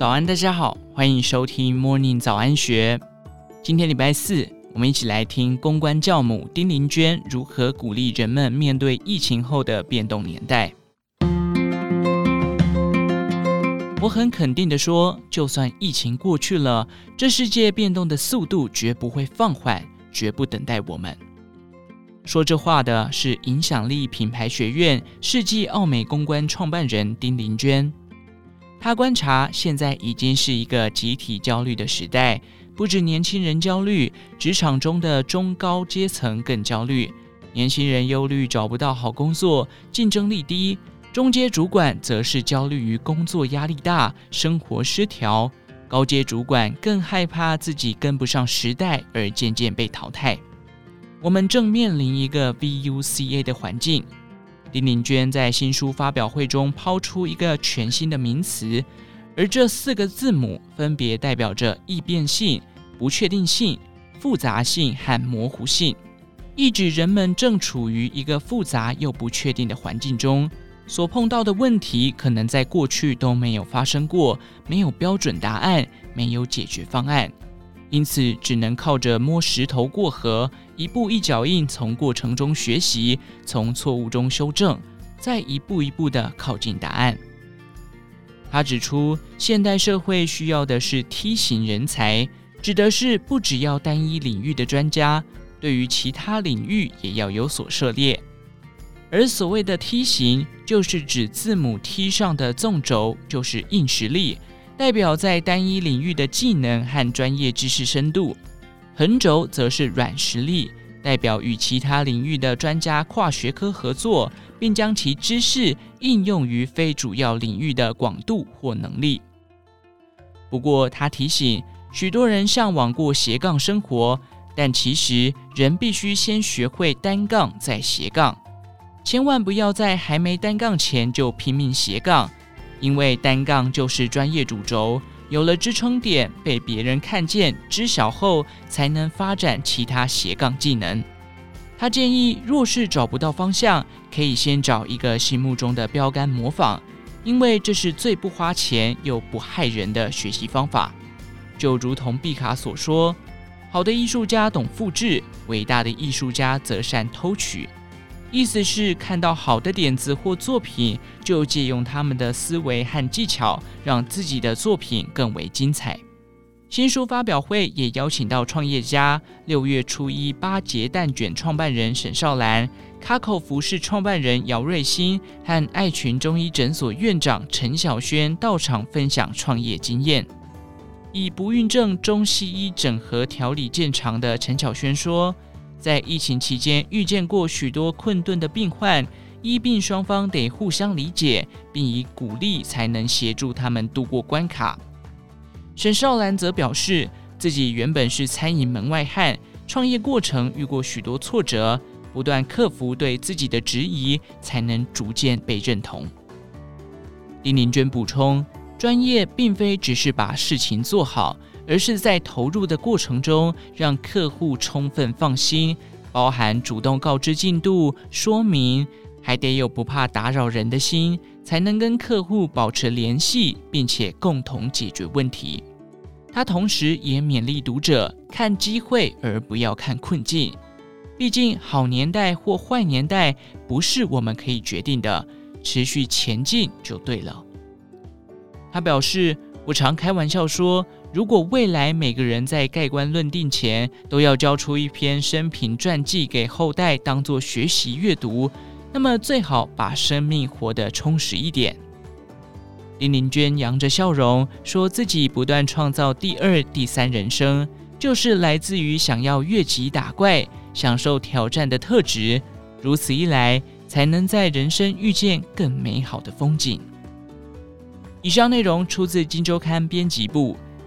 早安，大家好，欢迎收听 Morning 早安学。今天礼拜四，我们一起来听公关教母丁玲娟如何鼓励人们面对疫情后的变动年代。我很肯定地说，就算疫情过去了，这世界变动的速度绝不会放缓，绝不等待我们。说这话的是影响力品牌学院世纪奥美公关创办人丁玲娟。他观察，现在已经是一个集体焦虑的时代，不止年轻人焦虑，职场中的中高阶层更焦虑。年轻人忧虑找不到好工作，竞争力低；中阶主管则是焦虑于工作压力大，生活失调；高阶主管更害怕自己跟不上时代，而渐渐被淘汰。我们正面临一个 VUCA 的环境。丁玲娟在新书发表会中抛出一个全新的名词，而这四个字母分别代表着易变性、不确定性、复杂性和模糊性，意指人们正处于一个复杂又不确定的环境中，所碰到的问题可能在过去都没有发生过，没有标准答案，没有解决方案。因此，只能靠着摸石头过河，一步一脚印，从过程中学习，从错误中修正，再一步一步地靠近答案。他指出，现代社会需要的是梯形人才，指的是不只要单一领域的专家，对于其他领域也要有所涉猎。而所谓的梯形，就是指字母 T 上的纵轴，就是硬实力。代表在单一领域的技能和专业知识深度，横轴则是软实力，代表与其他领域的专家跨学科合作，并将其知识应用于非主要领域的广度或能力。不过，他提醒许多人向往过斜杠生活，但其实人必须先学会单杠再斜杠，千万不要在还没单杠前就拼命斜杠。因为单杠就是专业主轴，有了支撑点，被别人看见、知晓后，才能发展其他斜杠技能。他建议，若是找不到方向，可以先找一个心目中的标杆模仿，因为这是最不花钱又不害人的学习方法。就如同毕卡所说：“好的艺术家懂复制，伟大的艺术家则善偷取。”意思是看到好的点子或作品，就借用他们的思维和技巧，让自己的作品更为精彩。新书发表会也邀请到创业家六月初一八节蛋卷创办人沈少兰、卡口服饰创办人姚瑞新和爱群中医诊所院长陈小轩到场分享创业经验。以不孕症中西医整合调理见长的陈小轩说。在疫情期间遇见过许多困顿的病患，医病双方得互相理解，并以鼓励才能协助他们度过关卡。沈少兰则表示，自己原本是餐饮门外汉，创业过程遇过许多挫折，不断克服对自己的质疑，才能逐渐被认同。丁玲娟补充，专业并非只是把事情做好。而是在投入的过程中，让客户充分放心，包含主动告知进度、说明，还得有不怕打扰人的心，才能跟客户保持联系，并且共同解决问题。他同时也勉励读者看机会，而不要看困境。毕竟好年代或坏年代不是我们可以决定的，持续前进就对了。他表示：“我常开玩笑说。”如果未来每个人在盖棺论定前都要交出一篇生平传记给后代当做学习阅读，那么最好把生命活得充实一点。林玲娟扬着笑容说自己不断创造第二、第三人生，就是来自于想要越级打怪、享受挑战的特质。如此一来，才能在人生遇见更美好的风景。以上内容出自《金周刊》编辑部。